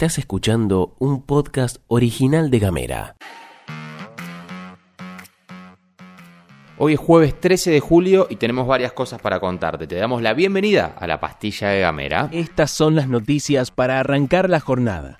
Estás escuchando un podcast original de Gamera. Hoy es jueves 13 de julio y tenemos varias cosas para contarte. Te damos la bienvenida a la pastilla de Gamera. Estas son las noticias para arrancar la jornada.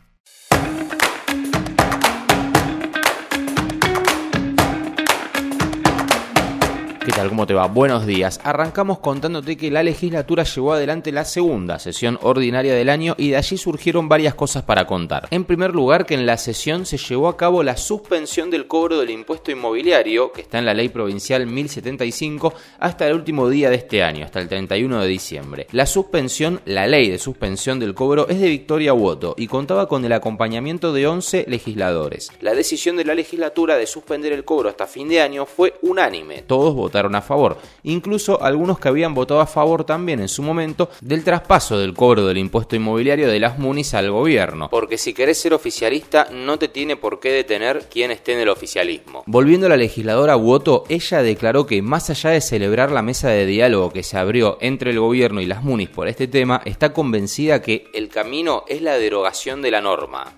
¿Qué tal? ¿Cómo te va? Buenos días. Arrancamos contándote que la legislatura llevó adelante la segunda sesión ordinaria del año y de allí surgieron varias cosas para contar. En primer lugar, que en la sesión se llevó a cabo la suspensión del cobro del impuesto inmobiliario, que está en la ley provincial 1075, hasta el último día de este año, hasta el 31 de diciembre. La suspensión, la ley de suspensión del cobro es de Victoria Woto y contaba con el acompañamiento de 11 legisladores. La decisión de la legislatura de suspender el cobro hasta fin de año fue unánime. Todos votaron a favor, incluso algunos que habían votado a favor también en su momento del traspaso del cobro del impuesto inmobiliario de las MUNIS al gobierno, porque si querés ser oficialista no te tiene por qué detener quien esté en el oficialismo. Volviendo a la legisladora Woto, ella declaró que más allá de celebrar la mesa de diálogo que se abrió entre el gobierno y las MUNIS por este tema, está convencida que el camino es la derogación de la norma.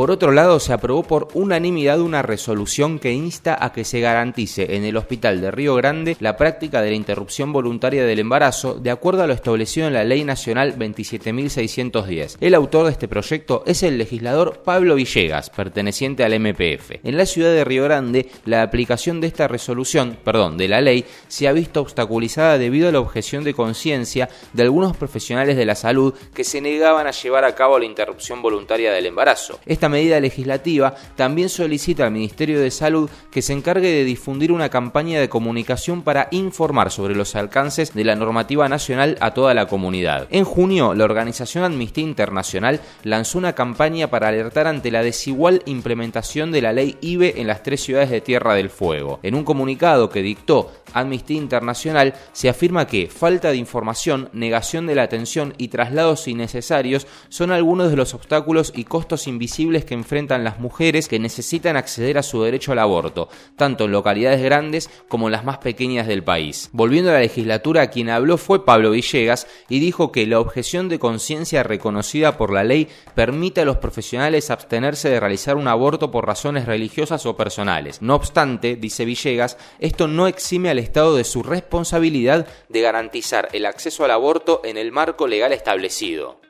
Por otro lado, se aprobó por unanimidad una resolución que insta a que se garantice en el Hospital de Río Grande la práctica de la interrupción voluntaria del embarazo de acuerdo a lo establecido en la Ley Nacional 27.610. El autor de este proyecto es el legislador Pablo Villegas, perteneciente al MPF. En la ciudad de Río Grande, la aplicación de esta resolución, perdón, de la ley, se ha visto obstaculizada debido a la objeción de conciencia de algunos profesionales de la salud que se negaban a llevar a cabo la interrupción voluntaria del embarazo. Esta medida legislativa también solicita al Ministerio de Salud que se encargue de difundir una campaña de comunicación para informar sobre los alcances de la normativa nacional a toda la comunidad. En junio, la organización Amnistía Internacional lanzó una campaña para alertar ante la desigual implementación de la ley IBE en las tres ciudades de Tierra del Fuego. En un comunicado que dictó Amnistía Internacional se afirma que falta de información, negación de la atención y traslados innecesarios son algunos de los obstáculos y costos invisibles que enfrentan las mujeres que necesitan acceder a su derecho al aborto, tanto en localidades grandes como en las más pequeñas del país. Volviendo a la legislatura, quien habló fue Pablo Villegas y dijo que la objeción de conciencia reconocida por la ley permite a los profesionales abstenerse de realizar un aborto por razones religiosas o personales. No obstante, dice Villegas, esto no exime al Estado de su responsabilidad de garantizar el acceso al aborto en el marco legal establecido.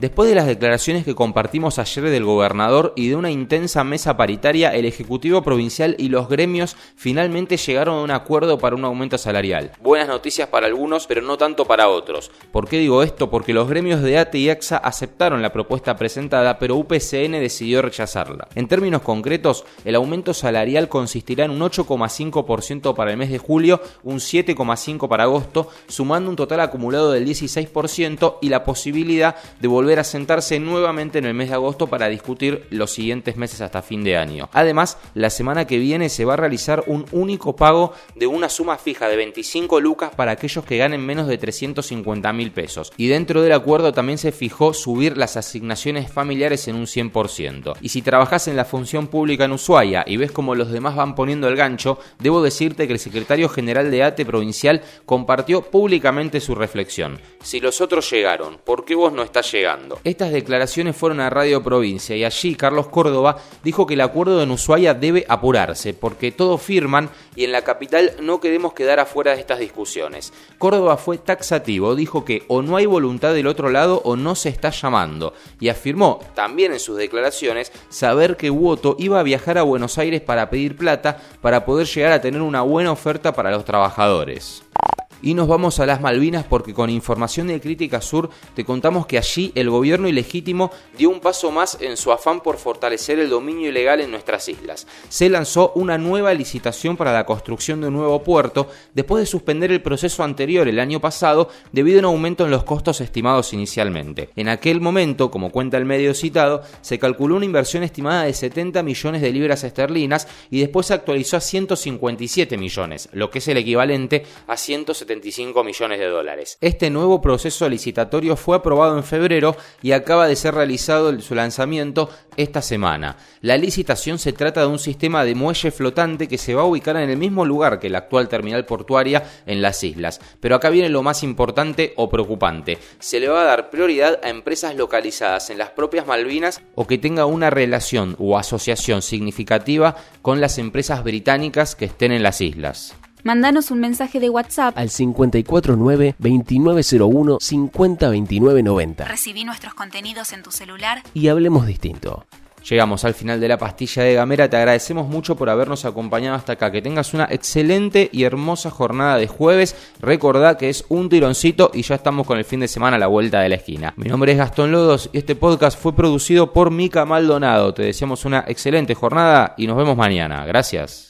Después de las declaraciones que compartimos ayer del gobernador y de una intensa mesa paritaria, el Ejecutivo Provincial y los gremios finalmente llegaron a un acuerdo para un aumento salarial. Buenas noticias para algunos, pero no tanto para otros. ¿Por qué digo esto? Porque los gremios de ATE y AXA aceptaron la propuesta presentada, pero UPCN decidió rechazarla. En términos concretos, el aumento salarial consistirá en un 8,5% para el mes de julio, un 7,5% para agosto, sumando un total acumulado del 16% y la posibilidad de volver a sentarse nuevamente en el mes de agosto para discutir los siguientes meses hasta fin de año. Además, la semana que viene se va a realizar un único pago de una suma fija de 25 lucas para aquellos que ganen menos de 350 mil pesos. Y dentro del acuerdo también se fijó subir las asignaciones familiares en un 100%. Y si trabajas en la función pública en Ushuaia y ves cómo los demás van poniendo el gancho, debo decirte que el secretario general de ATE provincial compartió públicamente su reflexión. Si los otros llegaron, ¿por qué vos no estás llegando? Estas declaraciones fueron a Radio Provincia y allí Carlos Córdoba dijo que el acuerdo en Ushuaia debe apurarse porque todos firman y en la capital no queremos quedar afuera de estas discusiones. Córdoba fue taxativo, dijo que o no hay voluntad del otro lado o no se está llamando y afirmó también en sus declaraciones saber que Woto iba a viajar a Buenos Aires para pedir plata para poder llegar a tener una buena oferta para los trabajadores. Y nos vamos a las Malvinas porque con información de Crítica Sur te contamos que allí el gobierno ilegítimo dio un paso más en su afán por fortalecer el dominio ilegal en nuestras islas. Se lanzó una nueva licitación para la construcción de un nuevo puerto después de suspender el proceso anterior el año pasado debido a un aumento en los costos estimados inicialmente. En aquel momento, como cuenta el medio citado, se calculó una inversión estimada de 70 millones de libras esterlinas y después se actualizó a 157 millones, lo que es el equivalente a 170 175 millones de dólares. Este nuevo proceso licitatorio fue aprobado en febrero y acaba de ser realizado su lanzamiento esta semana. La licitación se trata de un sistema de muelle flotante que se va a ubicar en el mismo lugar que la actual terminal portuaria en las islas. Pero acá viene lo más importante o preocupante. Se le va a dar prioridad a empresas localizadas en las propias Malvinas o que tenga una relación o asociación significativa con las empresas británicas que estén en las islas. Mándanos un mensaje de WhatsApp al 549-2901-502990. Recibí nuestros contenidos en tu celular y hablemos distinto. Llegamos al final de la pastilla de Gamera, te agradecemos mucho por habernos acompañado hasta acá, que tengas una excelente y hermosa jornada de jueves, recordá que es un tironcito y ya estamos con el fin de semana a la vuelta de la esquina. Mi nombre es Gastón Lodos y este podcast fue producido por Mica Maldonado, te deseamos una excelente jornada y nos vemos mañana, gracias.